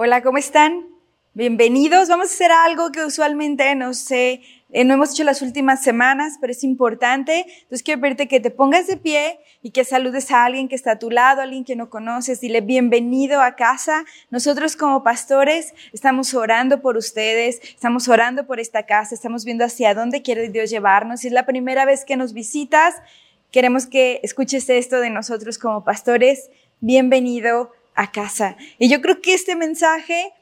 Hola, ¿cómo están? Bienvenidos. Vamos a hacer algo que usualmente no sé, eh, no hemos hecho las últimas semanas, pero es importante. Entonces quiero pedirte que te pongas de pie y que saludes a alguien que está a tu lado, a alguien que no conoces. Dile bienvenido a casa. Nosotros como pastores estamos orando por ustedes, estamos orando por esta casa, estamos viendo hacia dónde quiere Dios llevarnos. Si es la primera vez que nos visitas, queremos que escuches esto de nosotros como pastores. Bienvenido a casa. Y yo creo que este mensaje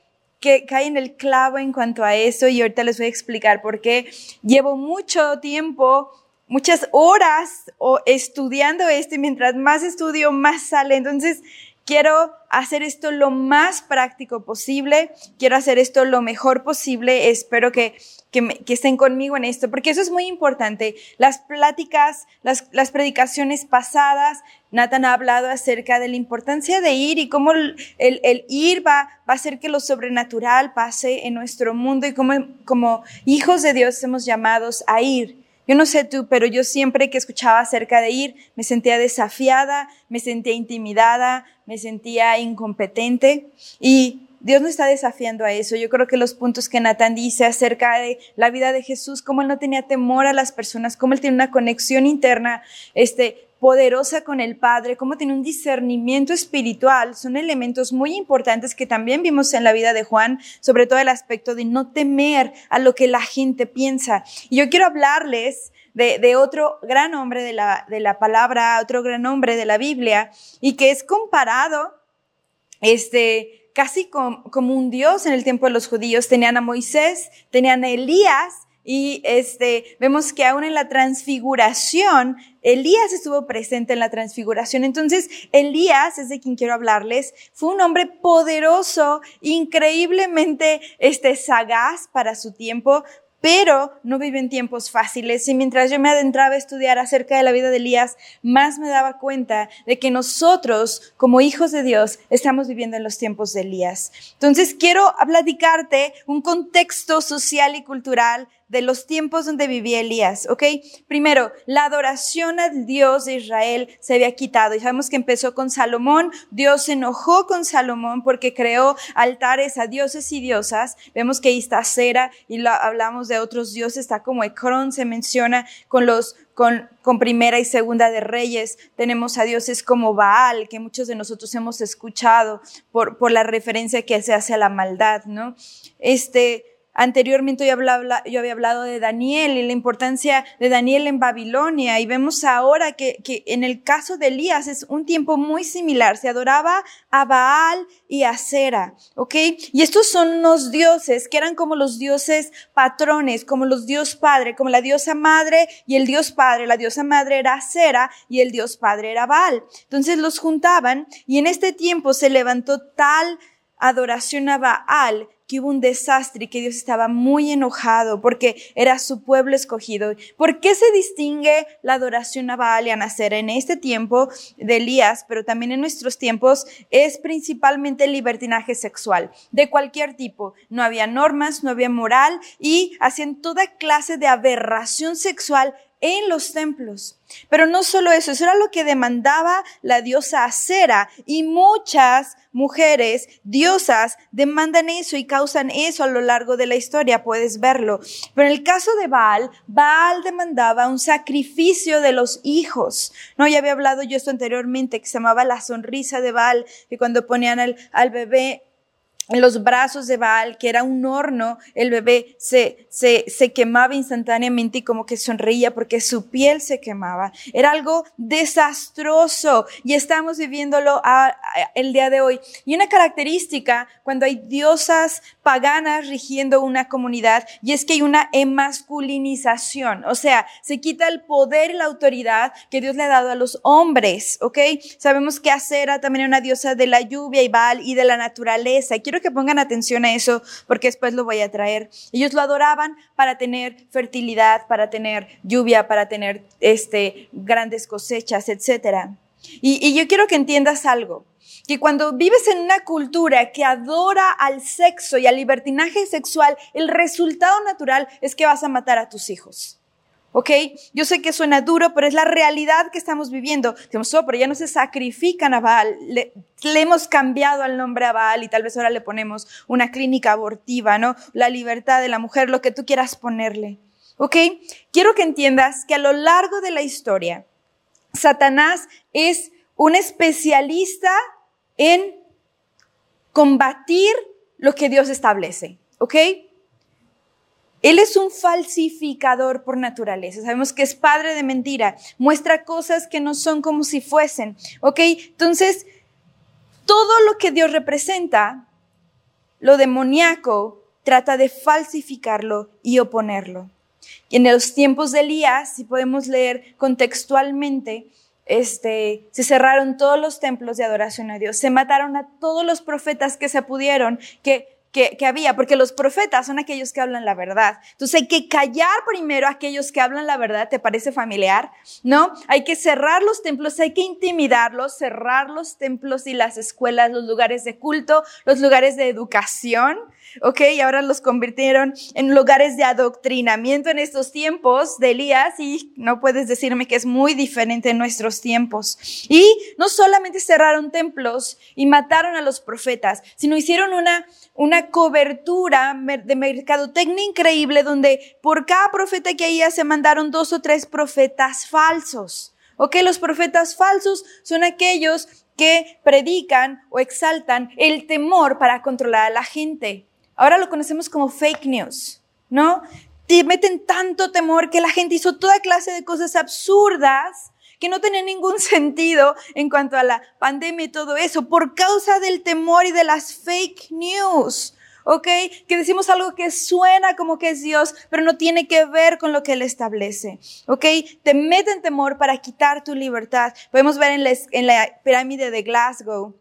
que cae en el clavo en cuanto a eso y ahorita les voy a explicar por qué llevo mucho tiempo, muchas horas o estudiando esto y mientras más estudio, más sale. Entonces, quiero hacer esto lo más práctico posible, quiero hacer esto lo mejor posible, espero que, que, estén conmigo en esto, porque eso es muy importante. Las pláticas, las, las predicaciones pasadas, Nathan ha hablado acerca de la importancia de ir y cómo el, el, ir va, va a hacer que lo sobrenatural pase en nuestro mundo y como, como hijos de Dios somos llamados a ir. Yo no sé tú, pero yo siempre que escuchaba acerca de ir, me sentía desafiada, me sentía intimidada, me sentía incompetente y Dios no está desafiando a eso. Yo creo que los puntos que Natán dice acerca de la vida de Jesús, cómo él no tenía temor a las personas, cómo él tiene una conexión interna, este, poderosa con el Padre, cómo tiene un discernimiento espiritual, son elementos muy importantes que también vimos en la vida de Juan, sobre todo el aspecto de no temer a lo que la gente piensa. Y yo quiero hablarles de, otro gran hombre de la, de la palabra, otro gran hombre de la Biblia, y que es comparado, este, casi como, como un dios en el tiempo de los judíos. Tenían a Moisés, tenían a Elías, y este, vemos que aún en la transfiguración, Elías estuvo presente en la transfiguración. Entonces, Elías, es de quien quiero hablarles, fue un hombre poderoso, increíblemente este, sagaz para su tiempo, pero no vive en tiempos fáciles. Y mientras yo me adentraba a estudiar acerca de la vida de Elías, más me daba cuenta de que nosotros, como hijos de Dios, estamos viviendo en los tiempos de Elías. Entonces, quiero platicarte un contexto social y cultural de los tiempos donde vivía Elías, ¿ok? Primero, la adoración al Dios de Israel se había quitado. Y sabemos que empezó con Salomón. Dios se enojó con Salomón porque creó altares a dioses y diosas. Vemos que ahí está Cera y hablamos de otros dioses. Está como Ecrón se menciona con los con, con, primera y segunda de reyes. Tenemos a dioses como Baal, que muchos de nosotros hemos escuchado por, por la referencia que se hace a la maldad, ¿no? Este, Anteriormente yo, hablaba, yo había hablado de Daniel y la importancia de Daniel en Babilonia y vemos ahora que, en el caso de Elías es un tiempo muy similar. Se adoraba a Baal y a Sera, ¿ok? Y estos son los dioses que eran como los dioses patrones, como los dios padre, como la diosa madre y el dios padre. La diosa madre era Sera y el dios padre era Baal. Entonces los juntaban y en este tiempo se levantó tal adoración a Baal que hubo un desastre y que Dios estaba muy enojado porque era su pueblo escogido. ¿Por qué se distingue la adoración a Baal y a Nacer en este tiempo de Elías, pero también en nuestros tiempos? Es principalmente el libertinaje sexual, de cualquier tipo. No había normas, no había moral y hacían toda clase de aberración sexual en los templos. Pero no solo eso, eso era lo que demandaba la diosa Acera y muchas mujeres diosas demandan eso y causan eso a lo largo de la historia, puedes verlo. Pero en el caso de Baal, Baal demandaba un sacrificio de los hijos. No, ya había hablado yo esto anteriormente, que se llamaba la sonrisa de Baal, que cuando ponían al, al bebé en los brazos de Baal, que era un horno, el bebé se, se, se quemaba instantáneamente y como que sonreía porque su piel se quemaba. Era algo desastroso y estamos viviéndolo el día de hoy. Y una característica cuando hay diosas paganas rigiendo una comunidad y es que hay una emasculinización, o sea, se quita el poder y la autoridad que Dios le ha dado a los hombres, ¿ok? Sabemos que Acera también era una diosa de la lluvia y Baal y de la naturaleza. Quiero que pongan atención a eso porque después lo voy a traer. Ellos lo adoraban para tener fertilidad, para tener lluvia, para tener este, grandes cosechas, etc. Y, y yo quiero que entiendas algo que cuando vives en una cultura que adora al sexo y al libertinaje sexual, el resultado natural es que vas a matar a tus hijos. ¿Ok? Yo sé que suena duro, pero es la realidad que estamos viviendo. Decimos, oh, pero ya no se sacrifican a Baal. Le, hemos cambiado el nombre a Baal y tal vez ahora le ponemos una clínica abortiva, ¿no? La libertad de la mujer, lo que tú quieras ponerle. ¿Ok? Quiero que entiendas que a lo largo de la historia, Satanás es un especialista en combatir lo que Dios establece. ¿Ok? Él es un falsificador por naturaleza. Sabemos que es padre de mentira. Muestra cosas que no son como si fuesen. ¿Ok? Entonces, todo lo que Dios representa, lo demoníaco, trata de falsificarlo y oponerlo. Y en los tiempos de Elías, si podemos leer contextualmente, este, se cerraron todos los templos de adoración a Dios, se mataron a todos los profetas que se pudieron, que que, había, porque los profetas son aquellos que hablan la verdad. Entonces hay que callar primero a aquellos que hablan la verdad, ¿te parece familiar? ¿No? Hay que cerrar los templos, hay que intimidarlos, cerrar los templos y las escuelas, los lugares de culto, los lugares de educación, ¿ok? Y ahora los convirtieron en lugares de adoctrinamiento en estos tiempos de Elías y no puedes decirme que es muy diferente en nuestros tiempos. Y no solamente cerraron templos y mataron a los profetas, sino hicieron una, una cobertura de mercadotecnia increíble donde por cada profeta que había se mandaron dos o tres profetas falsos. Ok, los profetas falsos son aquellos que predican o exaltan el temor para controlar a la gente. Ahora lo conocemos como fake news, ¿no? Te meten tanto temor que la gente hizo toda clase de cosas absurdas que no tenía ningún sentido en cuanto a la pandemia y todo eso, por causa del temor y de las fake news. ¿ok? Que decimos algo que suena como que es Dios, pero no tiene que ver con lo que Él establece, ¿ok? Te meten temor para quitar tu libertad. Podemos ver en la, en la pirámide de Glasgow,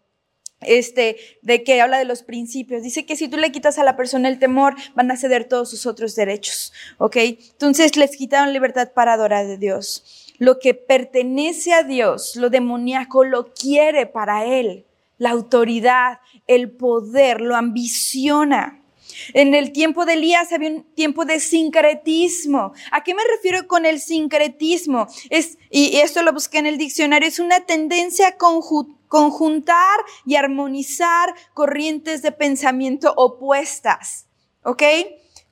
este, de que habla de los principios. Dice que si tú le quitas a la persona el temor, van a ceder todos sus otros derechos, ¿ok? Entonces les quitaron libertad para adorar a Dios lo que pertenece a Dios, lo demoníaco, lo quiere para Él. La autoridad, el poder, lo ambiciona. En el tiempo de Elías había un tiempo de sincretismo. ¿A qué me refiero con el sincretismo? Es, y esto lo busqué en el diccionario, es una tendencia a conjuntar y armonizar corrientes de pensamiento opuestas. ¿Ok?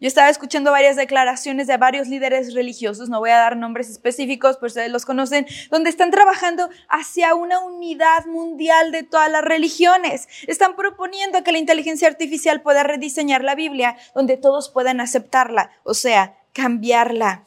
Yo estaba escuchando varias declaraciones de varios líderes religiosos, no voy a dar nombres específicos, pero ustedes los conocen, donde están trabajando hacia una unidad mundial de todas las religiones. Están proponiendo que la inteligencia artificial pueda rediseñar la Biblia donde todos puedan aceptarla, o sea, cambiarla.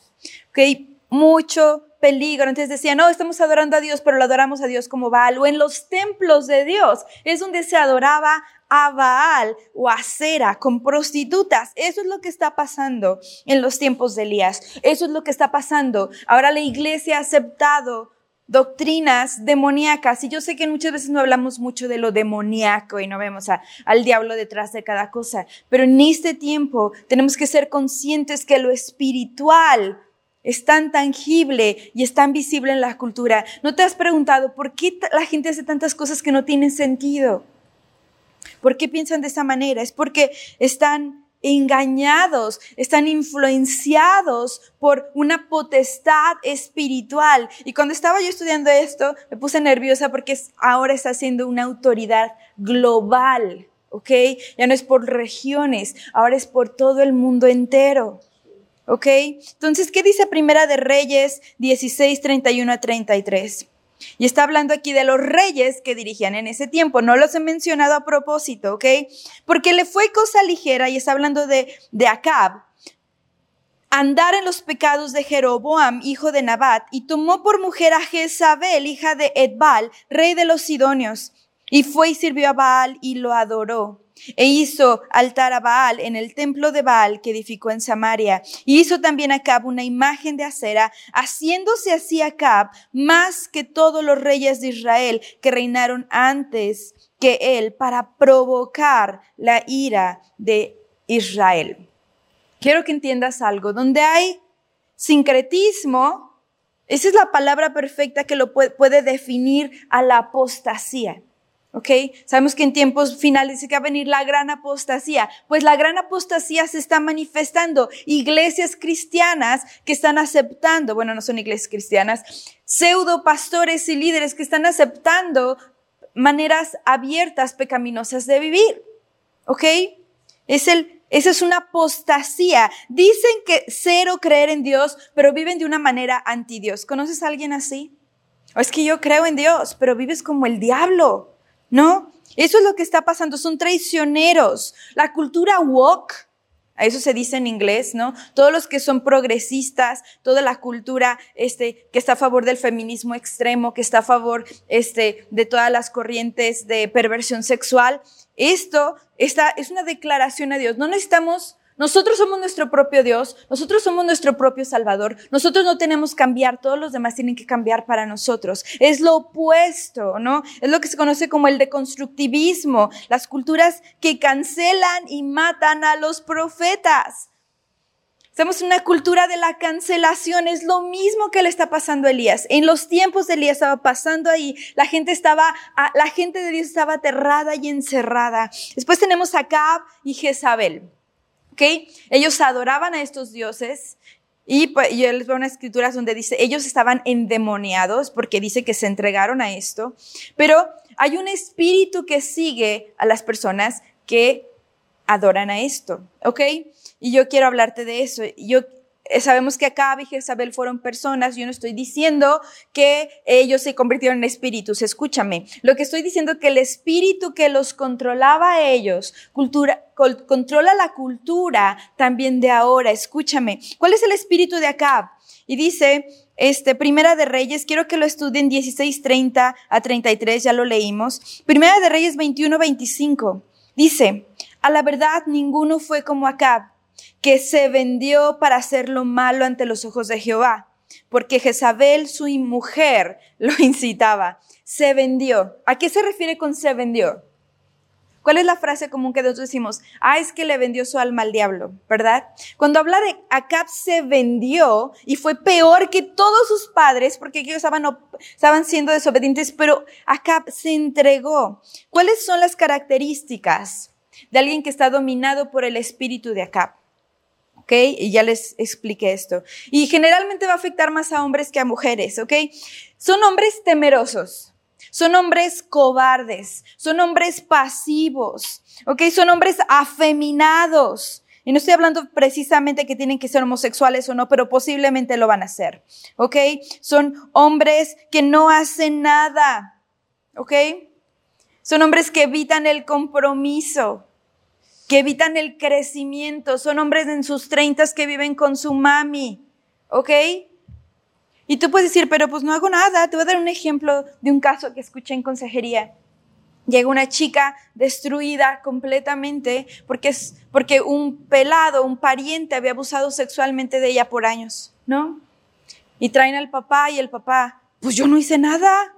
¿Okay? Mucho peligro. Antes decía, no, estamos adorando a Dios, pero lo adoramos a Dios como Baal. O en los templos de Dios es donde se adoraba a Baal o a Cera con prostitutas. Eso es lo que está pasando en los tiempos de Elías. Eso es lo que está pasando. Ahora la iglesia ha aceptado doctrinas demoníacas. Y yo sé que muchas veces no hablamos mucho de lo demoníaco y no vemos al diablo detrás de cada cosa. Pero en este tiempo tenemos que ser conscientes que lo espiritual es tan tangible y es tan visible en la cultura. ¿No te has preguntado por qué la gente hace tantas cosas que no tienen sentido? ¿Por qué piensan de esa manera? Es porque están engañados, están influenciados por una potestad espiritual. Y cuando estaba yo estudiando esto, me puse nerviosa porque ahora está siendo una autoridad global, ¿ok? Ya no es por regiones, ahora es por todo el mundo entero. ¿Ok? Entonces, ¿qué dice Primera de Reyes 16, 31 a 33? Y está hablando aquí de los reyes que dirigían en ese tiempo. No los he mencionado a propósito, ¿ok? Porque le fue cosa ligera, y está hablando de, de Acab, andar en los pecados de Jeroboam, hijo de Nabat, y tomó por mujer a Jezabel, hija de Edbal, rey de los Sidonios, y fue y sirvió a Baal y lo adoró. E hizo altar a Baal en el templo de Baal que edificó en Samaria. Y hizo también a Acab una imagen de acera, haciéndose así Acab más que todos los reyes de Israel que reinaron antes que él para provocar la ira de Israel. Quiero que entiendas algo. Donde hay sincretismo, esa es la palabra perfecta que lo puede definir a la apostasía. ¿Ok? Sabemos que en tiempos finales que va a venir la gran apostasía. Pues la gran apostasía se está manifestando. Iglesias cristianas que están aceptando, bueno, no son iglesias cristianas, pseudo pastores y líderes que están aceptando maneras abiertas, pecaminosas de vivir, ¿ok? Es el, esa es una apostasía. Dicen que cero creer en Dios, pero viven de una manera anti Dios. ¿Conoces a alguien así? O es que yo creo en Dios, pero vives como el diablo. ¿No? Eso es lo que está pasando, son traicioneros. La cultura woke, a eso se dice en inglés, ¿no? Todos los que son progresistas, toda la cultura este, que está a favor del feminismo extremo, que está a favor este, de todas las corrientes de perversión sexual, esto está, es una declaración a Dios. No necesitamos nosotros somos nuestro propio Dios, nosotros somos nuestro propio Salvador, nosotros no tenemos que cambiar, todos los demás tienen que cambiar para nosotros. Es lo opuesto, ¿no? Es lo que se conoce como el deconstructivismo, las culturas que cancelan y matan a los profetas. Estamos en una cultura de la cancelación, es lo mismo que le está pasando a Elías. En los tiempos de Elías estaba pasando ahí, la gente estaba, la gente de Dios estaba aterrada y encerrada. Después tenemos a Cab y Jezabel. Ellos adoraban a estos dioses y pues, yo les veo unas escrituras donde dice, ellos estaban endemoniados porque dice que se entregaron a esto, pero hay un espíritu que sigue a las personas que adoran a esto, ¿ok? Y yo quiero hablarte de eso. Yo sabemos que Acab y Jezabel fueron personas, yo no estoy diciendo que ellos se convirtieron en espíritus, escúchame, lo que estoy diciendo es que el espíritu que los controlaba a ellos, cultura, controla la cultura también de ahora, escúchame, ¿cuál es el espíritu de Acab? Y dice, este, Primera de Reyes, quiero que lo estudien 16:30 a 33, ya lo leímos. Primera de Reyes 21, 25. Dice, a la verdad ninguno fue como Acab que se vendió para hacer lo malo ante los ojos de Jehová, porque Jezabel, su mujer, lo incitaba. Se vendió. ¿A qué se refiere con se vendió? ¿Cuál es la frase común que nosotros decimos? Ah, es que le vendió su alma al diablo, ¿verdad? Cuando habla de Acab se vendió y fue peor que todos sus padres porque ellos estaban, siendo desobedientes, pero Acab se entregó. ¿Cuáles son las características de alguien que está dominado por el espíritu de Acab? ¿Ok? Y ya les expliqué esto. Y generalmente va a afectar más a hombres que a mujeres, ¿ok? Son hombres temerosos. Son hombres cobardes, son hombres pasivos, ¿ok? Son hombres afeminados. Y no estoy hablando precisamente que tienen que ser homosexuales o no, pero posiblemente lo van a hacer, ¿ok? Son hombres que no hacen nada, ¿ok? Son hombres que evitan el compromiso, que evitan el crecimiento, son hombres en sus treintas que viven con su mami, ¿ok? Y tú puedes decir, pero pues no hago nada. Te voy a dar un ejemplo de un caso que escuché en consejería. Llega una chica destruida completamente porque, es, porque un pelado, un pariente había abusado sexualmente de ella por años, ¿no? Y traen al papá y el papá, pues yo no hice nada.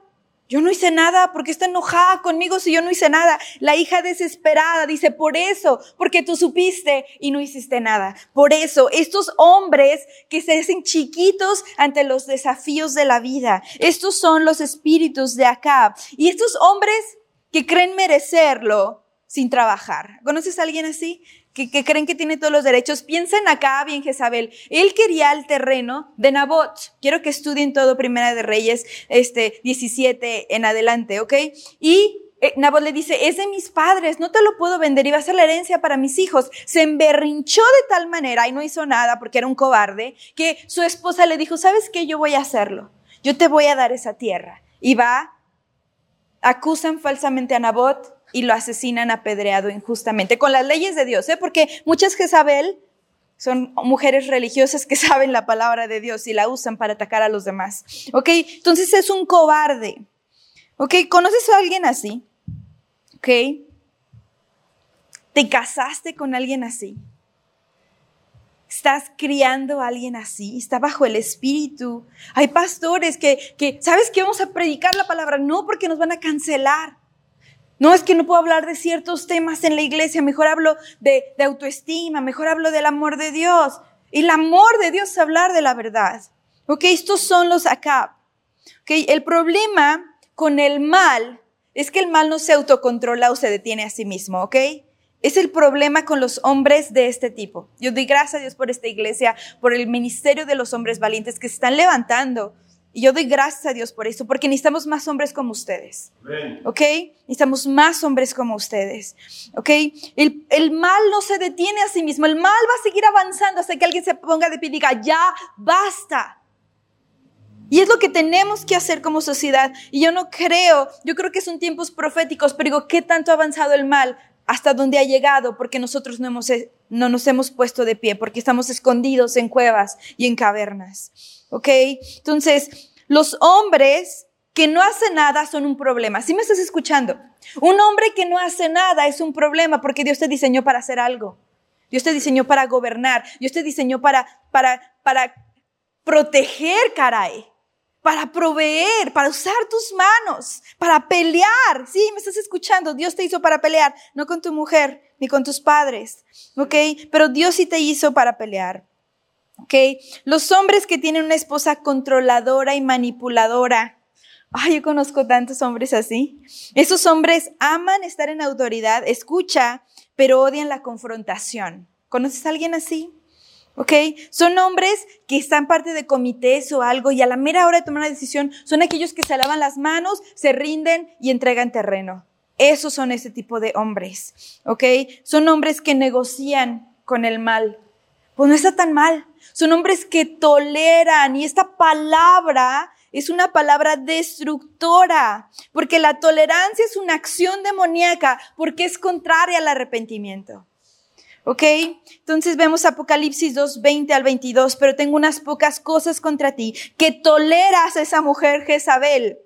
Yo no hice nada porque está enojada conmigo si yo no hice nada. La hija desesperada dice, por eso, porque tú supiste y no hiciste nada. Por eso, estos hombres que se hacen chiquitos ante los desafíos de la vida, estos son los espíritus de Acab. Y estos hombres que creen merecerlo sin trabajar. ¿Conoces a alguien así? Que, creen que tiene todos los derechos, piensen acá bien Jezabel. Él quería el terreno de Nabot. Quiero que estudien todo Primera de Reyes, este, 17 en adelante, ¿ok? Y eh, Nabot le dice, es de mis padres, no te lo puedo vender, iba a ser la herencia para mis hijos. Se emberrinchó de tal manera y no hizo nada porque era un cobarde, que su esposa le dijo, ¿sabes qué? Yo voy a hacerlo. Yo te voy a dar esa tierra. Y va, acusan falsamente a Nabot, y lo asesinan apedreado injustamente, con las leyes de Dios, ¿eh? porque muchas Jezabel son mujeres religiosas que saben la palabra de Dios y la usan para atacar a los demás. ¿Ok? Entonces es un cobarde. ¿Ok? ¿Conoces a alguien así? ¿Ok? ¿Te casaste con alguien así? ¿Estás criando a alguien así? ¿Está bajo el espíritu? Hay pastores que, que, ¿sabes que vamos a predicar la palabra? No, porque nos van a cancelar. No es que no puedo hablar de ciertos temas en la iglesia, mejor hablo de, autoestima, mejor hablo del amor de Dios. Y el amor de Dios es hablar de la verdad. Ok, estos son los acá. Ok, el problema con el mal es que el mal no se autocontrola o se detiene a sí mismo, ¿ok? Es el problema con los hombres de este tipo. Yo doy gracias a Dios por esta iglesia, por el ministerio de los hombres valientes que se están levantando. Y yo doy gracias a Dios por eso, porque necesitamos más hombres como ustedes. ¿Ok? Necesitamos más hombres como ustedes. ¿Ok? El, el, mal no se detiene a sí mismo. El mal va a seguir avanzando hasta que alguien se ponga de pie y diga, ya basta. Y es lo que tenemos que hacer como sociedad. Y yo no creo, yo creo que son tiempos proféticos, pero digo, ¿qué tanto ha avanzado el mal? hasta dónde ha llegado porque nosotros no, hemos, no nos hemos puesto de pie, porque estamos escondidos en cuevas y en cavernas. ¿Ok? Entonces, los hombres que no hacen nada son un problema. ¿Sí me estás escuchando? Un hombre que no hace nada es un problema porque Dios te diseñó para hacer algo. Dios te diseñó para gobernar. Dios te diseñó para, para, para proteger, caray para proveer, para usar tus manos, para pelear. Sí, me estás escuchando. Dios te hizo para pelear, no con tu mujer ni con tus padres. ¿Ok? Pero Dios sí te hizo para pelear. ¿Ok? Los hombres que tienen una esposa controladora y manipuladora. Ay, yo conozco tantos hombres así. Esos hombres aman estar en autoridad, escucha, pero odian la confrontación. ¿Conoces a alguien así? ¿ok? Son hombres que están parte de comités o algo y a la mera hora de tomar una decisión son aquellos que se lavan las manos, se rinden y entregan terreno. Esos son ese tipo de hombres, ¿ok? Son hombres que negocian con el mal. Pues no está tan mal. Son hombres que toleran y esta palabra es una palabra destructora, porque la tolerancia es una acción demoníaca, porque es contraria al arrepentimiento. ¿Ok? Entonces vemos Apocalipsis 2, 20 al 22, pero tengo unas pocas cosas contra ti, que toleras a esa mujer Jezabel.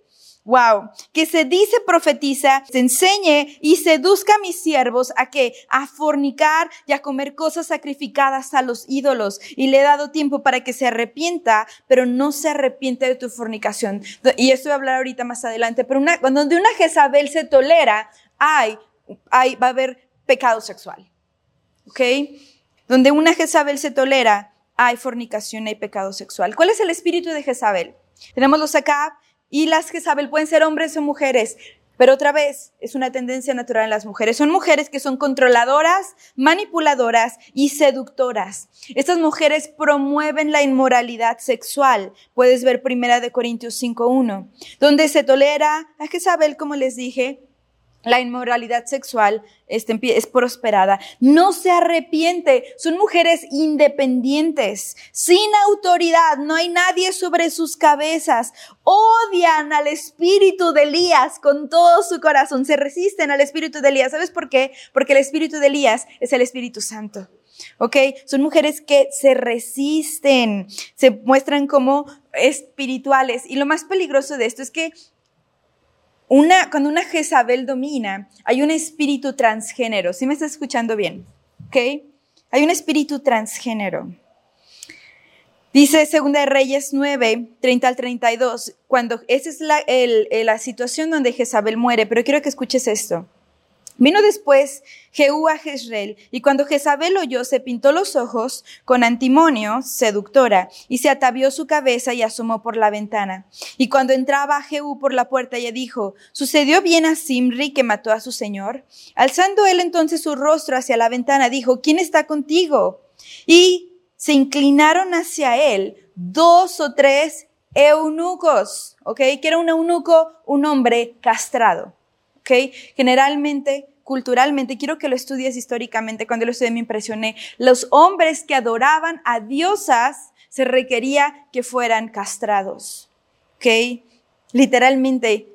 Wow, que se dice profetiza, se enseñe y seduzca a mis siervos a que a fornicar y a comer cosas sacrificadas a los ídolos y le he dado tiempo para que se arrepienta, pero no se arrepiente de tu fornicación. Y esto voy a hablar ahorita más adelante, pero una, donde una Jezabel se tolera, hay, hay, va a haber pecado sexual. ¿ok? Donde una Jezabel se tolera, hay fornicación, hay pecado sexual. ¿Cuál es el espíritu de Jezabel? Tenemos los acá y las Jezabel pueden ser hombres o mujeres, pero otra vez es una tendencia natural en las mujeres. Son mujeres que son controladoras, manipuladoras y seductoras. Estas mujeres promueven la inmoralidad sexual. Puedes ver Primera de Corintios 5.1, donde se tolera a Jezabel, como les dije, la inmoralidad sexual este, es prosperada. No se arrepiente. Son mujeres independientes, sin autoridad. No hay nadie sobre sus cabezas. Odian al espíritu de Elías con todo su corazón. Se resisten al espíritu de Elías. ¿Sabes por qué? Porque el espíritu de Elías es el Espíritu Santo. ¿Ok? Son mujeres que se resisten, se muestran como espirituales. Y lo más peligroso de esto es que cuando una Jezabel domina, hay un espíritu transgénero. ¿Sí me está escuchando bien? ¿Ok? Hay un espíritu transgénero. Dice Segunda de Reyes 9, 30 al 32, cuando esa es la, la situación donde Jezabel muere, pero quiero que escuches esto. Vino después Jehú a Jezreel, y cuando Jezabel oyó, se pintó los ojos con antimonio, seductora, y se atavió su cabeza y asomó por la ventana. Y cuando entraba Jehú por la puerta, ella dijo, ¿sucedió bien a Simri que mató a su señor? Alzando él entonces su rostro hacia la ventana, dijo, ¿quién está contigo? Y se inclinaron hacia él dos o tres eunucos, ¿ok? Que era un eunuco, un hombre castrado. ¿Ok? Generalmente, culturalmente, quiero que lo estudies históricamente, cuando lo estudié me impresioné, los hombres que adoraban a diosas se requería que fueran castrados, ¿ok? Literalmente,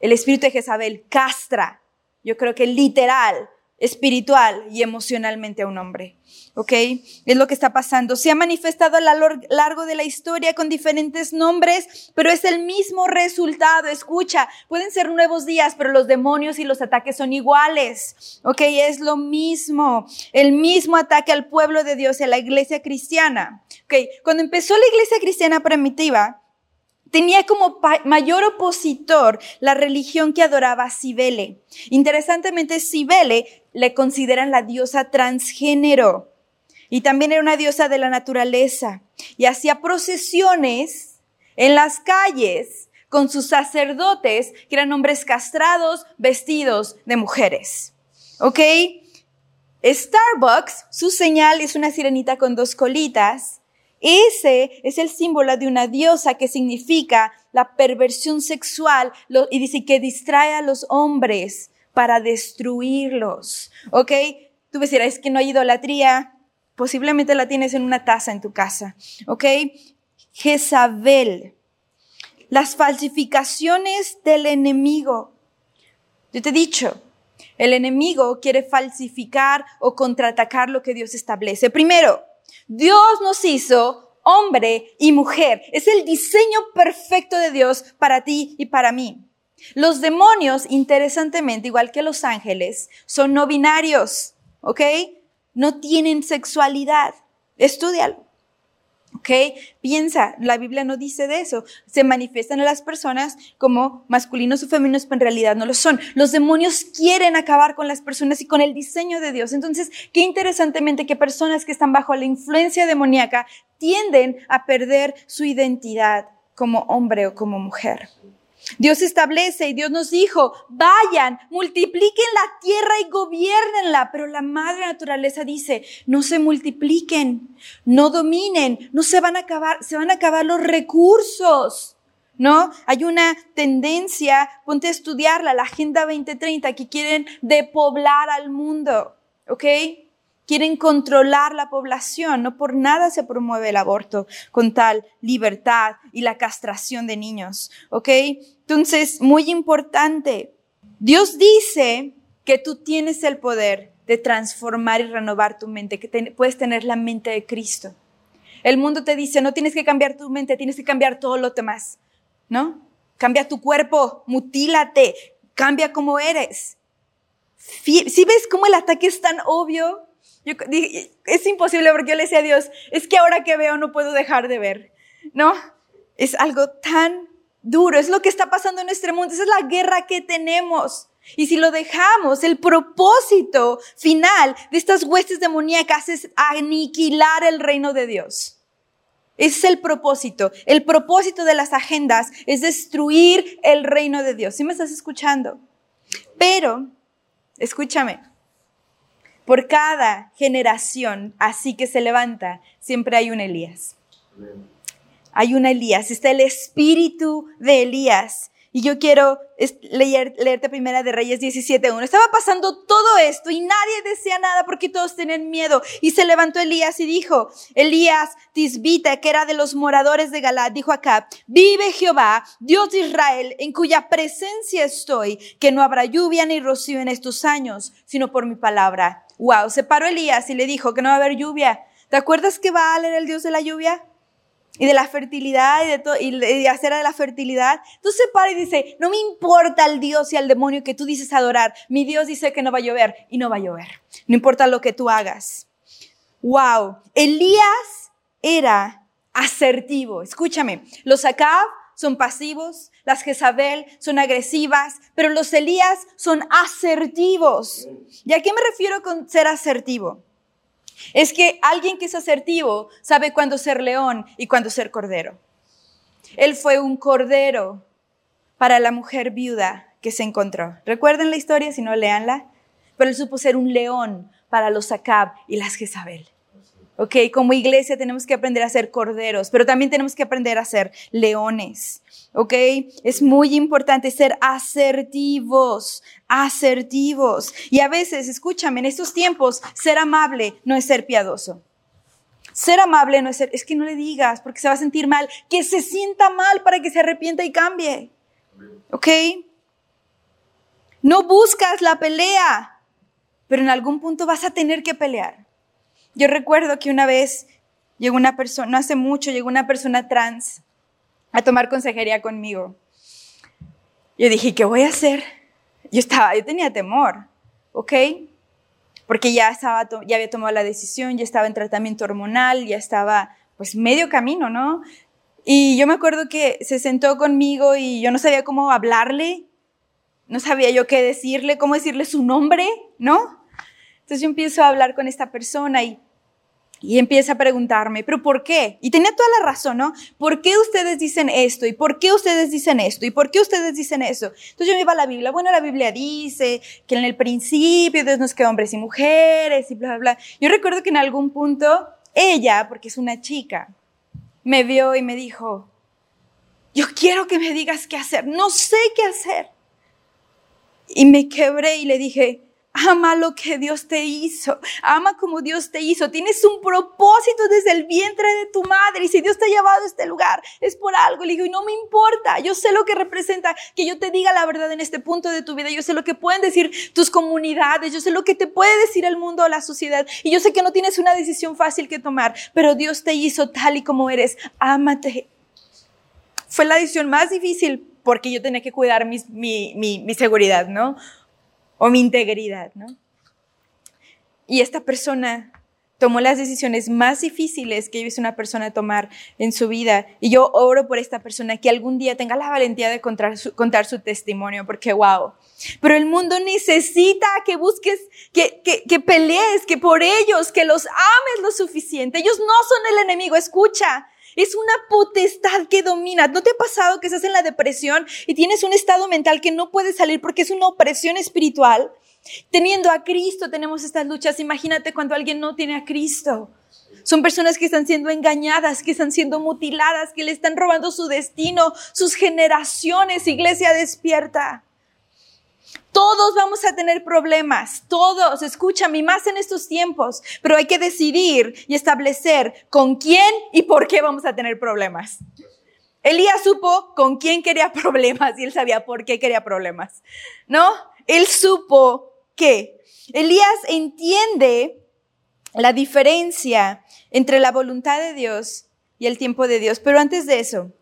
el espíritu de Jezabel castra, yo creo que literal, espiritual y emocionalmente a un hombre. ¿Ok? Es lo que está pasando. Se ha manifestado a lo largo de la historia con diferentes nombres, pero es el mismo resultado. Escucha, pueden ser nuevos días, pero los demonios y los ataques son iguales. ¿Ok? Es lo mismo. El mismo ataque al pueblo de Dios, a la iglesia cristiana. ¿Ok? Cuando empezó la iglesia cristiana primitiva, tenía como mayor opositor la religión que adoraba a Cibele. Interesantemente, Cibele le consideran la diosa transgénero y también era una diosa de la naturaleza y hacía procesiones en las calles con sus sacerdotes, que eran hombres castrados, vestidos de mujeres. ¿Ok? Starbucks, su señal es una sirenita con dos colitas. Ese es el símbolo de una diosa que significa la perversión sexual y dice que distrae a los hombres para destruirlos. ¿Ok? Tú me dirás, es que no hay idolatría. Posiblemente la tienes en una taza en tu casa. ¿Ok? Jezabel. Las falsificaciones del enemigo. Yo te he dicho, el enemigo quiere falsificar o contraatacar lo que Dios establece. Primero, Dios nos hizo hombre y mujer. Es el diseño perfecto de Dios para ti y para mí. Los demonios, interesantemente, igual que los ángeles, son no binarios, ¿ok? No tienen sexualidad. Estudialo. ¿Ok? Piensa, la Biblia no dice de eso. Se manifiestan a las personas como masculinos o femeninos, pero en realidad no lo son. Los demonios quieren acabar con las personas y con el diseño de Dios. Entonces, qué interesantemente que personas que están bajo la influencia demoníaca tienden a perder su identidad como hombre o como mujer. Dios establece y Dios nos dijo, vayan, multipliquen la tierra y gobiernenla, pero la madre naturaleza dice, no se multipliquen, no dominen, no se van a acabar, se van a acabar los recursos. ¿No? Hay una tendencia, ponte a estudiarla, la Agenda 2030, que quieren depoblar al mundo, ¿ok? Quieren controlar la población, no por nada se promueve el aborto con tal libertad y la castración de niños, ¿ok? Entonces, muy importante, Dios dice que tú tienes el poder de transformar y renovar tu mente, que puedes tener la mente de Cristo. El mundo te dice, no tienes que cambiar tu mente, tienes que cambiar todo lo demás, ¿no? Cambia tu cuerpo, mutílate, cambia como eres. Si ves cómo el ataque es tan obvio, yo dije, es imposible porque yo le decía a Dios, es que ahora que veo no puedo dejar de ver, ¿no? Es algo tan duro, es lo que está pasando en nuestro mundo, esa es la guerra que tenemos. Y si lo dejamos, el propósito final de estas huestes demoníacas es aniquilar el reino de Dios. Ese es el propósito. El propósito de las agendas es destruir el reino de Dios. ¿Sí me estás escuchando? Pero, escúchame, por cada generación así que se levanta, siempre hay un Elías. Hay un Elías, está el espíritu de Elías. Y yo quiero leer, leerte Primera de Reyes 17.1. Estaba pasando todo esto y nadie decía nada porque todos tenían miedo. Y se levantó Elías y dijo, Elías Tisbita, que era de los moradores de Galad, dijo acá, vive Jehová, Dios de Israel, en cuya presencia estoy, que no habrá lluvia ni rocío en estos años, sino por mi palabra. Wow, se paró Elías y le dijo que no va a haber lluvia. ¿Te acuerdas que Baal era el dios de la lluvia? Y de la fertilidad y de todo, y de hacer de la fertilidad. Entonces se para y dice, no me importa el Dios y al demonio que tú dices adorar. Mi Dios dice que no va a llover y no va a llover. No importa lo que tú hagas. Wow. Elías era asertivo. Escúchame. Los Acab son pasivos, las Jezabel son agresivas, pero los Elías son asertivos. ¿Y a qué me refiero con ser asertivo? Es que alguien que es asertivo sabe cuándo ser león y cuándo ser cordero. Él fue un cordero para la mujer viuda que se encontró. Recuerden la historia, si no, leanla. Pero él supo ser un león para los Acab y las Jezabel. ¿ok? Como iglesia tenemos que aprender a ser corderos, pero también tenemos que aprender a ser leones, ¿ok? Es muy importante ser asertivos, asertivos. Y a veces, escúchame, en estos tiempos, ser amable no es ser piadoso. Ser amable no es ser, es que no le digas porque se va a sentir mal, que se sienta mal para que se arrepienta y cambie. ¿Ok? No buscas la pelea, pero en algún punto vas a tener que pelear. Yo recuerdo que una vez llegó una persona, no hace mucho, llegó una persona trans a tomar consejería conmigo. Yo dije, ¿qué voy a hacer? Yo estaba, yo tenía temor, ¿ok? Porque ya estaba, ya había tomado la decisión, ya estaba en tratamiento hormonal, ya estaba, pues, medio camino, ¿no? Y yo me acuerdo que se sentó conmigo y yo no sabía cómo hablarle, no sabía yo qué decirle, cómo decirle su nombre, ¿no? Entonces yo empiezo a hablar con esta persona y Y empieza a preguntarme, ¿pero por qué? Y tenía toda la razón, ¿no? ¿Por qué ustedes dicen esto? ¿Y por qué ustedes dicen esto? ¿Y por qué ustedes dicen eso? Entonces yo me iba a la Biblia. Bueno, la Biblia dice que en el principio Dios nos creó hombres y mujeres y bla, bla, bla. Yo recuerdo que en algún punto ella, porque es una chica, me vio y me dijo, yo quiero que me digas qué hacer. No sé qué hacer. Y me quebré y le dije, Ama lo que Dios te hizo. Ama como Dios te hizo. Tienes un propósito desde el vientre de tu madre. Y si Dios te ha llevado a este lugar, es por algo. Le digo, y no me importa. Yo sé lo que representa que yo te diga la verdad en este punto de tu vida. Yo sé lo que pueden decir tus comunidades. Yo sé lo que te puede decir el mundo o la sociedad. Y yo sé que no tienes una decisión fácil que tomar. Pero Dios te hizo tal y como eres. Ámate. Fue la decisión más difícil porque yo tenía que cuidar mi, mi, mi seguridad, ¿no? O mi integridad, ¿no? Y esta persona tomó las decisiones más difíciles que he visto una persona tomar en su vida. Y yo oro por esta persona que algún día tenga la valentía de contar su, contar su testimonio, porque wow. Pero el mundo necesita que busques, que, que, que pelees, que por ellos, que los ames lo suficiente. Ellos no son el enemigo, escucha. Es una potestad que domina. ¿No te ha pasado que estás en la depresión y tienes un estado mental que no puedes salir porque es una opresión espiritual? Teniendo a Cristo tenemos estas luchas. Imagínate cuando alguien no tiene a Cristo. Son personas que están siendo engañadas, que están siendo mutiladas, que le están robando su destino, sus generaciones. Iglesia despierta. Todos vamos a tener problemas, todos, escúchame, más en estos tiempos, pero hay que decidir y establecer con quién y por qué vamos a tener problemas. Elías supo con quién quería problemas y él sabía por qué quería problemas, ¿no? Él supo que Elías entiende la diferencia entre la voluntad de Dios y el tiempo de Dios, pero antes de eso,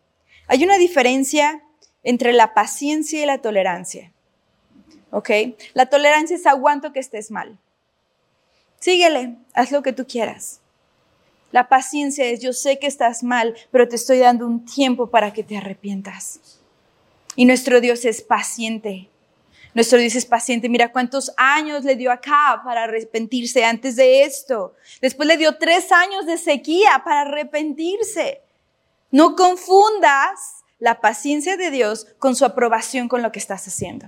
hay una diferencia entre la paciencia y la tolerancia. ¿Ok? La tolerancia es aguanto que estés mal. Síguele, haz lo que tú quieras. La paciencia es yo sé que estás mal, pero te estoy dando un tiempo para que te arrepientas. Y nuestro Dios es paciente. Nuestro Dios es paciente. Mira cuántos años le dio acá para arrepentirse antes de esto. Después le dio tres años de sequía para arrepentirse. No confundas la paciencia de Dios con su aprobación con lo que estás haciendo.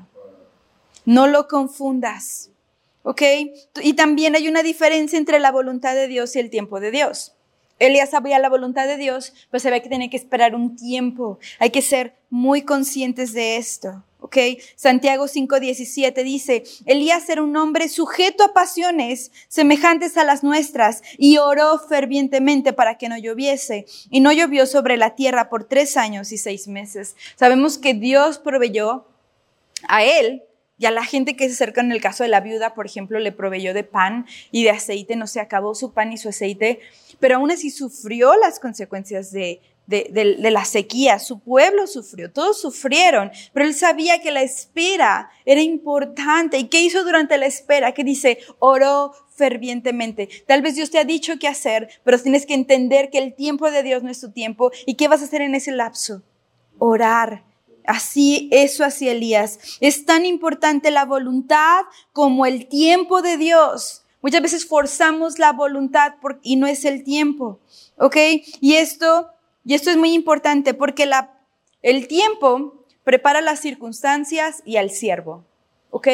No lo confundas. ¿Ok? Y también hay una diferencia entre la voluntad de Dios y el tiempo de Dios. Elías sabía la voluntad de Dios, pero sabía que tenía que esperar un tiempo. Hay que ser muy conscientes de esto. ¿Ok? Santiago 5:17 dice, Elías era un hombre sujeto a pasiones semejantes a las nuestras y oró fervientemente para que no lloviese. Y no llovió sobre la tierra por tres años y seis meses. Sabemos que Dios proveyó a él y a la gente que se acerca en el caso de la viuda, por ejemplo, le proveyó de pan y de aceite, no se acabó su pan y su aceite, pero aún así sufrió las consecuencias de, de, de, la sequía, su pueblo sufrió, todos sufrieron, pero él sabía que la espera era importante. ¿Y qué hizo durante la espera? Que dice, oró fervientemente. Tal vez Dios te ha dicho qué hacer, pero tienes que entender que el tiempo de Dios no es tu tiempo. ¿Y qué vas a hacer en ese lapso? Orar Así, eso hacía Elías. Es tan importante la voluntad como el tiempo de Dios. Muchas veces forzamos la voluntad y no es el tiempo. ¿Ok? Y esto, y esto es muy importante porque la, el tiempo prepara las circunstancias y al siervo. ¿Ok?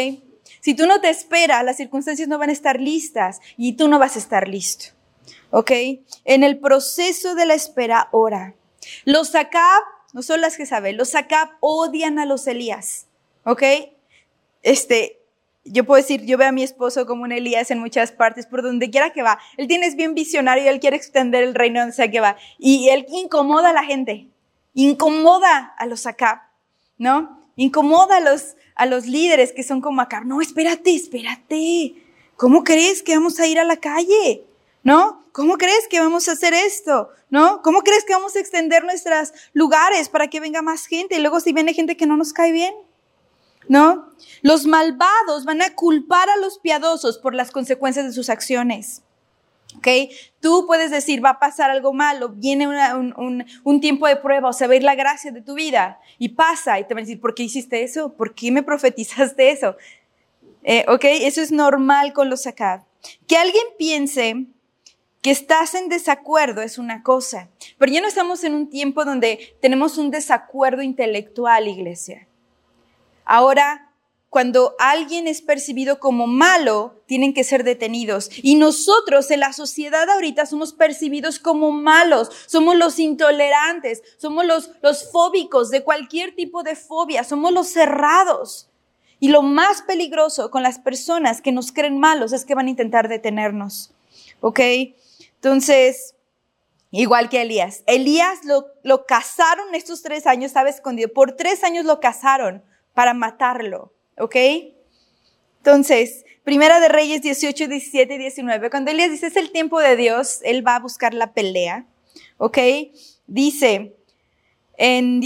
Si tú no te esperas, las circunstancias no van a estar listas y tú no vas a estar listo. ¿Ok? En el proceso de la espera, ora. Los Acab no son las que saben. Los Acab odian a los Elías, ¿ok? Este, yo puedo decir, yo veo a mi esposo como un Elías en muchas partes, por donde quiera que va. Él tiene es bien visionario, él quiere extender el reino donde sea que va. Y él incomoda a la gente, incomoda a los Acab, ¿no? Incomoda a los, a los líderes que son como Acab. No, espérate, espérate. ¿Cómo crees que vamos a ir a la calle? ¿No? ¿Cómo crees que vamos a hacer esto? ¿No? ¿Cómo crees que vamos a extender nuestros lugares para que venga más gente? Y luego si viene gente que no nos cae bien, ¿no? Los malvados van a culpar a los piadosos por las consecuencias de sus acciones. ¿Ok? Tú puedes decir, va a pasar algo malo, viene un, un, tiempo de prueba, o sea, va a ir la gracia de tu vida, y pasa, y te van a decir, ¿por qué hiciste eso? ¿Por qué me profetizaste eso? Eh, ¿Ok? Eso es normal con los acá. Que alguien piense Que estás en desacuerdo es una cosa, pero ya no estamos en un tiempo donde tenemos un desacuerdo intelectual, iglesia. Ahora cuando alguien es percibido como malo, tienen que ser detenidos. Y nosotros en la sociedad ahorita somos percibidos como malos, somos los intolerantes, somos los, los fóbicos de cualquier tipo de fobia, somos los cerrados. Y lo más peligroso con las personas que nos creen malos es que van a intentar detenernos. ¿Ok? Entonces, igual que Elías. Elías lo, lo cazaron estos tres años, estaba escondido. Por tres años lo cazaron para matarlo. ¿ok? Entonces, Primera de Reyes 18, 17 y 19, cuando Elías dice es el tiempo de Dios, él va a buscar la pelea, ¿ok? Dice en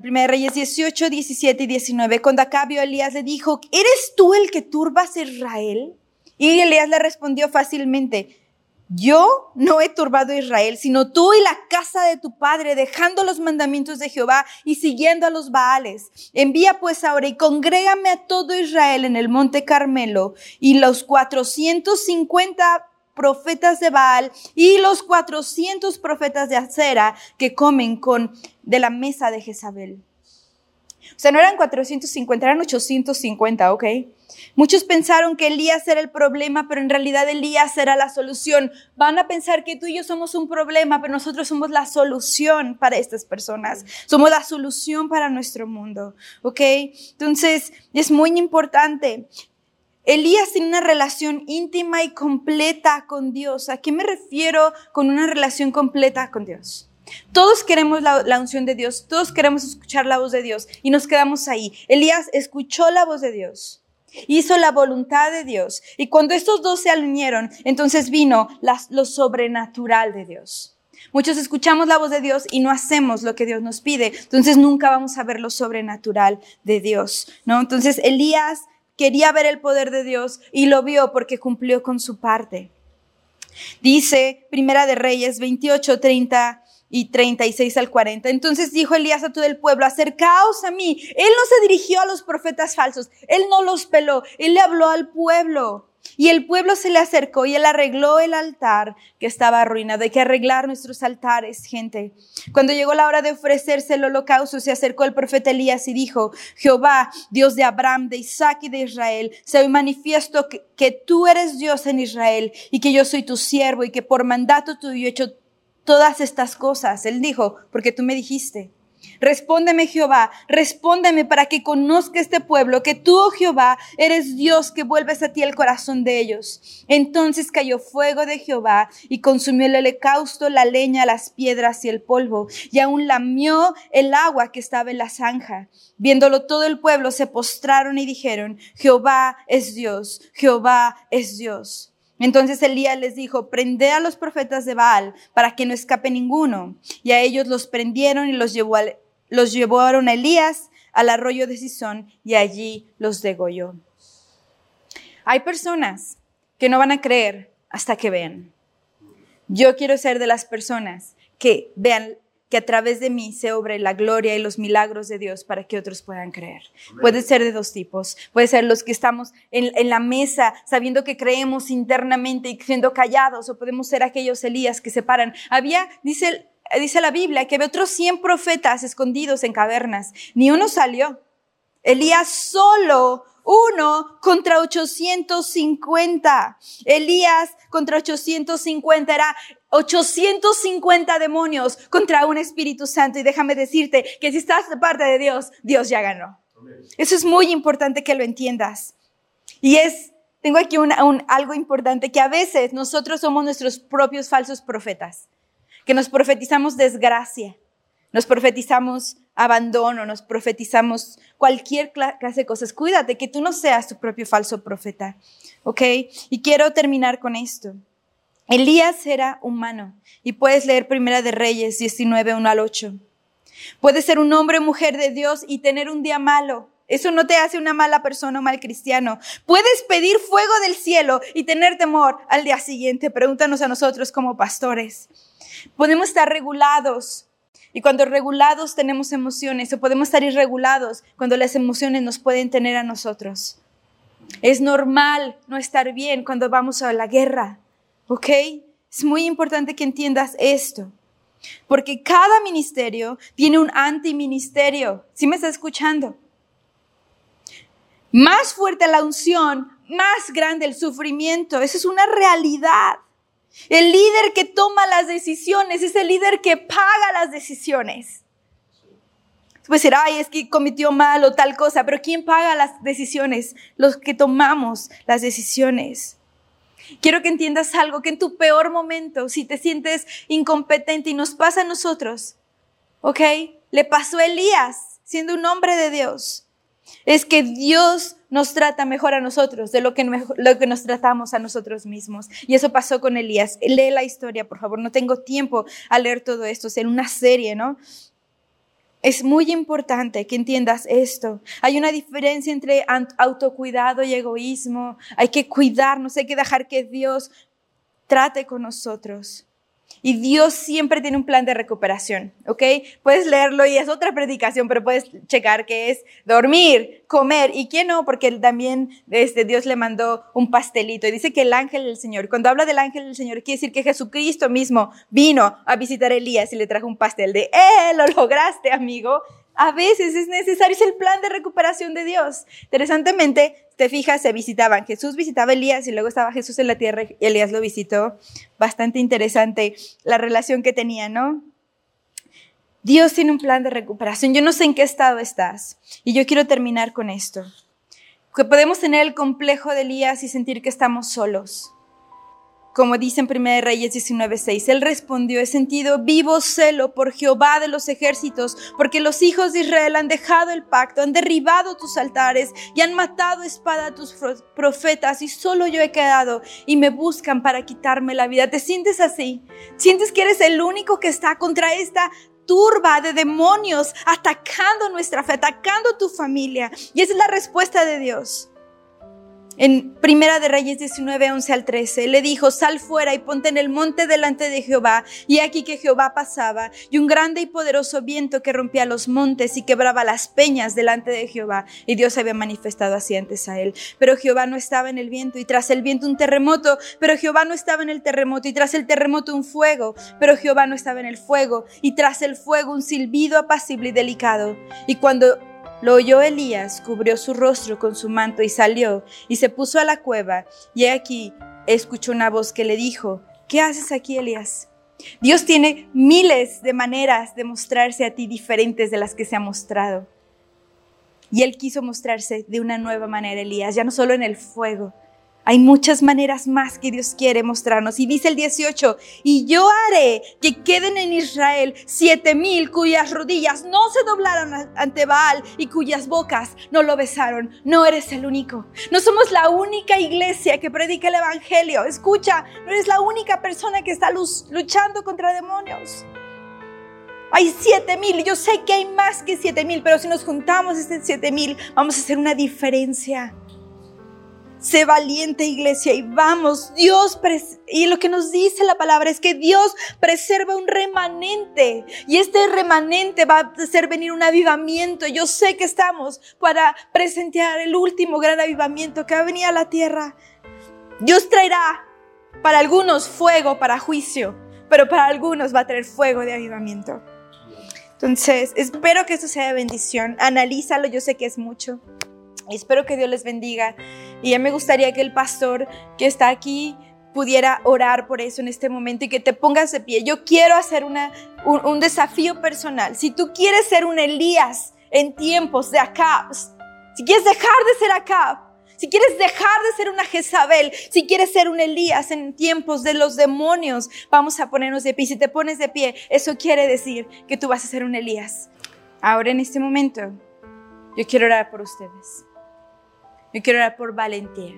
Primera de Reyes 18, 17 y 19, cuando vio Elías le dijo, ¿eres tú el que turbas Israel? Y Elías le respondió fácilmente, yo no he turbado a Israel, sino tú y la casa de tu padre, dejando los mandamientos de Jehová y siguiendo a los Baales. Envía pues ahora y congrégame a todo Israel en el monte Carmelo y los 450 profetas de Baal y los 400 profetas de Acera que comen con de la mesa de Jezabel. O sea, no eran 450, eran 850, ¿ok? Muchos pensaron que Elías era el problema, pero en realidad Elías era la solución. Van a pensar que tú y yo somos un problema, pero nosotros somos la solución para estas personas. Somos la solución para nuestro mundo, ¿ok? Entonces, es muy importante. Elías tiene una relación íntima y completa con Dios. ¿A qué me refiero con una relación completa con Dios? Todos queremos la, unción de Dios, todos queremos escuchar la voz de Dios y nos quedamos ahí. Elías escuchó la voz de Dios, hizo la voluntad de Dios y cuando estos dos se alinearon, entonces vino lo sobrenatural de Dios. Muchos escuchamos la voz de Dios y no hacemos lo que Dios nos pide, entonces nunca vamos a ver lo sobrenatural de Dios, ¿no? Entonces Elías quería ver el poder de Dios y lo vio porque cumplió con su parte. Dice Primera de Reyes 28, 30 y 36 al 40. Entonces dijo Elías a todo el pueblo, acercaos a mí. Él no se dirigió a los profetas falsos, él no los peló, él le habló al pueblo. Y el pueblo se le acercó y él arregló el altar que estaba arruinado. Hay que arreglar nuestros altares, gente. Cuando llegó la hora de ofrecerse el holocausto, se acercó el profeta Elías y dijo, Jehová, Dios de Abraham, de Isaac y de Israel, se hoy manifiesto que, que tú eres Dios en Israel y que yo soy tu siervo y que por mandato tuyo he hecho todas estas cosas. Él dijo, porque tú me dijiste. Respóndeme Jehová, respóndeme para que conozca este pueblo que tú, oh Jehová, eres Dios que vuelves a ti el corazón de ellos. Entonces cayó fuego de Jehová y consumió el holocausto, la leña, las piedras y el polvo, y aún lamió el agua que estaba en la zanja. Viéndolo todo el pueblo se postraron y dijeron, Jehová es Dios, Jehová es Dios. Entonces Elías les dijo, prended a los profetas de Baal para que no escape ninguno. Y a ellos los prendieron y los, llevó los llevaron a Elías al arroyo de Sison y allí los degolló. Hay personas que no van a creer hasta que vean. Yo quiero ser de las personas que vean que a través de mí se obre la gloria y los milagros de Dios para que otros puedan creer. Puede ser de dos tipos. Puede ser los que estamos en, en, la mesa sabiendo que creemos internamente y siendo callados, o podemos ser aquellos Elías que se paran. Había, dice, dice la Biblia, que había otros 100 profetas escondidos en cavernas. Ni uno salió. Elías solo uno contra 850. Elías contra 850 era 850 demonios contra un Espíritu Santo. Y déjame decirte que si estás de parte de Dios, Dios ya ganó. Eso es muy importante que lo entiendas. Y es, tengo aquí un, algo importante, que a veces nosotros somos nuestros propios falsos profetas, que nos profetizamos desgracia, nos profetizamos abandono, nos profetizamos cualquier clase de cosas. Cuídate que tú no seas tu propio falso profeta, ¿ok? Y quiero terminar con esto. Elías era humano y puedes leer Primera de Reyes 19, 1 al 8. Puedes ser un hombre o mujer de Dios y tener un día malo. Eso no te hace una mala persona o mal cristiano. Puedes pedir fuego del cielo y tener temor al día siguiente. Pregúntanos a nosotros como pastores. Podemos estar regulados y cuando regulados tenemos emociones, o podemos estar irregulados cuando las emociones nos pueden tener a nosotros. Es normal no estar bien cuando vamos a la guerra, ¿ok? Es muy importante que entiendas esto. Porque cada ministerio tiene un antiministerio. ¿Sí me está escuchando? Más fuerte la unción, más grande el sufrimiento. Esa es una realidad. El líder que toma las decisiones es el líder que paga las decisiones. Puede decir, ay, es que cometió mal o tal cosa, pero ¿quién paga las decisiones? Los que tomamos las decisiones. Quiero que entiendas algo, que en tu peor momento, si te sientes incompetente y nos pasa a nosotros, ¿ok? Le pasó a Elías, siendo un hombre de Dios. Es que Dios nos trata mejor a nosotros de lo que, lo que nos tratamos a nosotros mismos. Y eso pasó con Elías. Lee la historia, por favor. No tengo tiempo a leer todo esto. Es en una serie, ¿no? Es muy importante que entiendas esto. Hay una diferencia entre autocuidado y egoísmo. Hay que cuidarnos, hay que dejar que Dios trate con nosotros. Y Dios siempre tiene un plan de recuperación, ¿ok? Puedes leerlo y es otra predicación, pero puedes checar que es dormir, comer. ¿Y quién no? Porque también este, Dios le mandó un pastelito. Y dice que el ángel del Señor, cuando habla del ángel del Señor, quiere decir que Jesucristo mismo vino a visitar a Elías y le trajo un pastel de, ¡eh, lo lograste, amigo! A veces es necesario, es el plan de recuperación de Dios. Interesantemente, te fijas, se visitaban. Jesús visitaba a Elías y luego estaba Jesús en la tierra y Elías lo visitó. Bastante interesante la relación que tenían, ¿no? Dios tiene un plan de recuperación. Yo no sé en qué estado estás. Y yo quiero terminar con esto. Que podemos tener el complejo de Elías y sentir que estamos solos como dice en 1 Reyes 19:6. Él respondió, he sentido vivo celo por Jehová de los ejércitos, porque los hijos de Israel han dejado el pacto, han derribado tus altares y han matado espada a tus profetas y solo yo he quedado y me buscan para quitarme la vida. ¿Te sientes así? ¿Sientes que eres el único que está contra esta turba de demonios atacando nuestra fe, atacando tu familia? Y esa es la respuesta de Dios. En Primera de Reyes 19, 11 al 13, le dijo, sal fuera y ponte en el monte delante de Jehová. Y aquí que Jehová pasaba, y un grande y poderoso viento que rompía los montes y quebraba las peñas delante de Jehová. Y Dios había manifestado así antes a él. Pero Jehová no estaba en el viento, y tras el viento un terremoto. Pero Jehová no estaba en el terremoto, y tras el terremoto un fuego. Pero Jehová no estaba en el fuego, y tras el fuego un silbido apacible y delicado. Y cuando lo oyó Elías, cubrió su rostro con su manto y salió y se puso a la cueva. Y aquí escuchó una voz que le dijo, ¿qué haces aquí, Elías? Dios tiene miles de maneras de mostrarse a ti diferentes de las que se ha mostrado. Y él quiso mostrarse de una nueva manera, Elías, ya no solo en el fuego, hay muchas maneras más que Dios quiere mostrarnos. Y dice el 18, y yo haré que queden en Israel siete mil cuyas rodillas no se doblaron ante Baal y cuyas bocas no lo besaron. No eres el único. No somos la única iglesia que predica el Evangelio. Escucha, no eres la única persona que está luchando contra demonios. Hay siete mil, yo sé que hay más que siete mil, pero si nos juntamos este siete mil, vamos a hacer una diferencia. Sé valiente iglesia y vamos, Dios, y lo que nos dice la palabra es que Dios preserva un remanente y este remanente va a hacer venir un avivamiento. Yo sé que estamos para presentar el último gran avivamiento que va a venir a la tierra. Dios traerá para algunos fuego para juicio, pero para algunos va a traer fuego de avivamiento. Entonces, espero que esto sea de bendición. Analízalo, yo sé que es mucho. Espero que Dios les bendiga. Y ya me gustaría que el pastor que está aquí pudiera orar por eso en este momento y que te pongas de pie. Yo quiero hacer una, un, desafío personal. Si tú quieres ser un Elías en tiempos de Acab, si quieres dejar de ser Acab, si quieres dejar de ser una Jezabel, si quieres ser un Elías en tiempos de los demonios, vamos a ponernos de pie. Si te pones de pie, eso quiere decir que tú vas a ser un Elías. Ahora en este momento, yo quiero orar por ustedes. Yo quiero orar por valentía.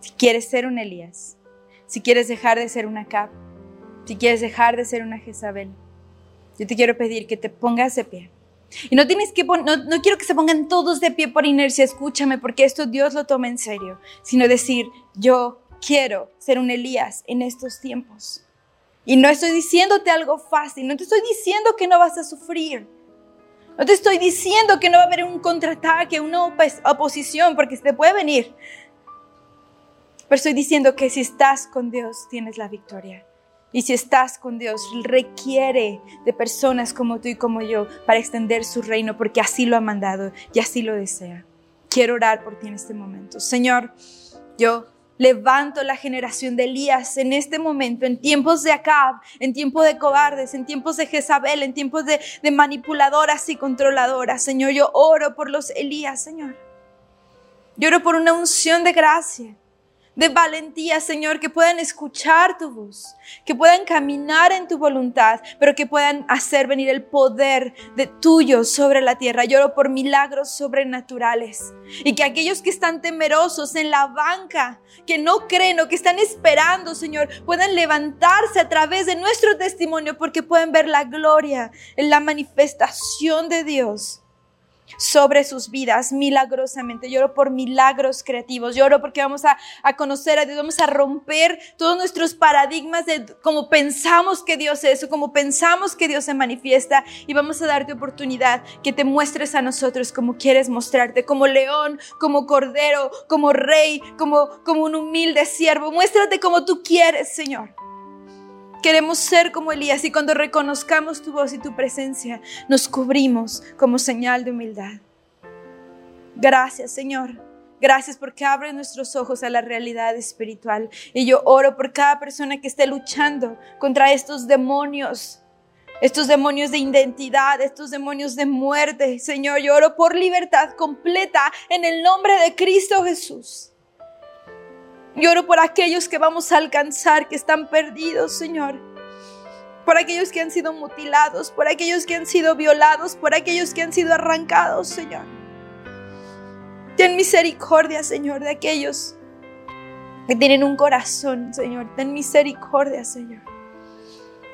Si quieres ser un Elías, si quieres dejar de ser una Cap, si quieres dejar de ser una Jezabel, yo te quiero pedir que te pongas de pie. Y no tienes que no, no quiero que se pongan todos de pie por inercia, escúchame, porque esto Dios lo toma en serio, sino decir, yo quiero ser un Elías en estos tiempos. Y no estoy diciéndote algo fácil, no te estoy diciendo que no vas a sufrir. No te estoy diciendo que no va a haber un contraataque, una oposición, porque te puede venir. Pero estoy diciendo que si estás con Dios, tienes la victoria. Y si estás con Dios, requiere de personas como tú y como yo para extender su reino, porque así lo ha mandado y así lo desea. Quiero orar por ti en este momento. Señor, yo levanto la generación de Elías en este momento, en tiempos de Acab, en tiempos de cobardes, en tiempos de Jezabel, en tiempos de, de manipuladoras y controladoras. Señor, yo oro por los Elías, Señor. Yo oro por una unción de gracia de valentía, Señor, que puedan escuchar tu voz, que puedan caminar en tu voluntad, pero que puedan hacer venir el poder de tuyo sobre la tierra. Lloro por milagros sobrenaturales y que aquellos que están temerosos en la banca, que no creen o que están esperando, Señor, puedan levantarse a través de nuestro testimonio porque pueden ver la gloria en la manifestación de Dios sobre sus vidas milagrosamente. Lloro por milagros creativos. Lloro porque vamos a, conocer a Dios, vamos a romper todos nuestros paradigmas de cómo pensamos que Dios es o cómo pensamos que Dios se manifiesta y vamos a darte oportunidad que te muestres a nosotros como quieres mostrarte, como león, como cordero, como rey, como, como un humilde siervo. Muéstrate como tú quieres, Señor. Queremos ser como Elías y cuando reconozcamos tu voz y tu presencia, nos cubrimos como señal de humildad. Gracias, Señor. Gracias porque abres nuestros ojos a la realidad espiritual. Y yo oro por cada persona que esté luchando contra estos demonios, estos demonios de identidad, estos demonios de muerte. Señor, yo oro por libertad completa en el nombre de Cristo Jesús. Lloro por aquellos que vamos a alcanzar, que están perdidos, Señor. Por aquellos que han sido mutilados, por aquellos que han sido violados, por aquellos que han sido arrancados, Señor. Ten misericordia, Señor, de aquellos que tienen un corazón, Señor. Ten misericordia, Señor.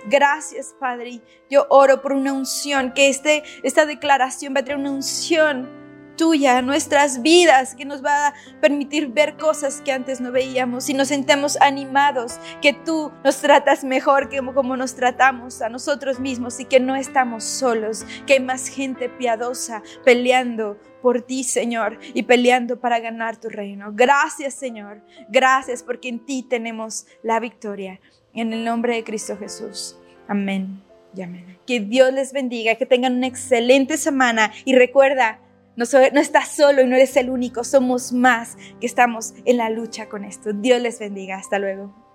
Gracias, Padre. Yo oro por una unción, que este, esta declaración va a traer una unción tuya nuestras vidas, que nos va a permitir ver cosas que antes no veíamos y nos sentemos animados, que tú nos tratas mejor que como nos tratamos a nosotros mismos y que no estamos solos, que hay más gente piadosa peleando por ti, Señor, y peleando para ganar tu reino. Gracias, Señor. Gracias porque en ti tenemos la victoria. En el nombre de Cristo Jesús. Amén. Y amén. Que Dios les bendiga, que tengan una excelente semana y recuerda, no, no estás solo y no eres el único, somos más que estamos en la lucha con esto. Dios les bendiga. Hasta luego.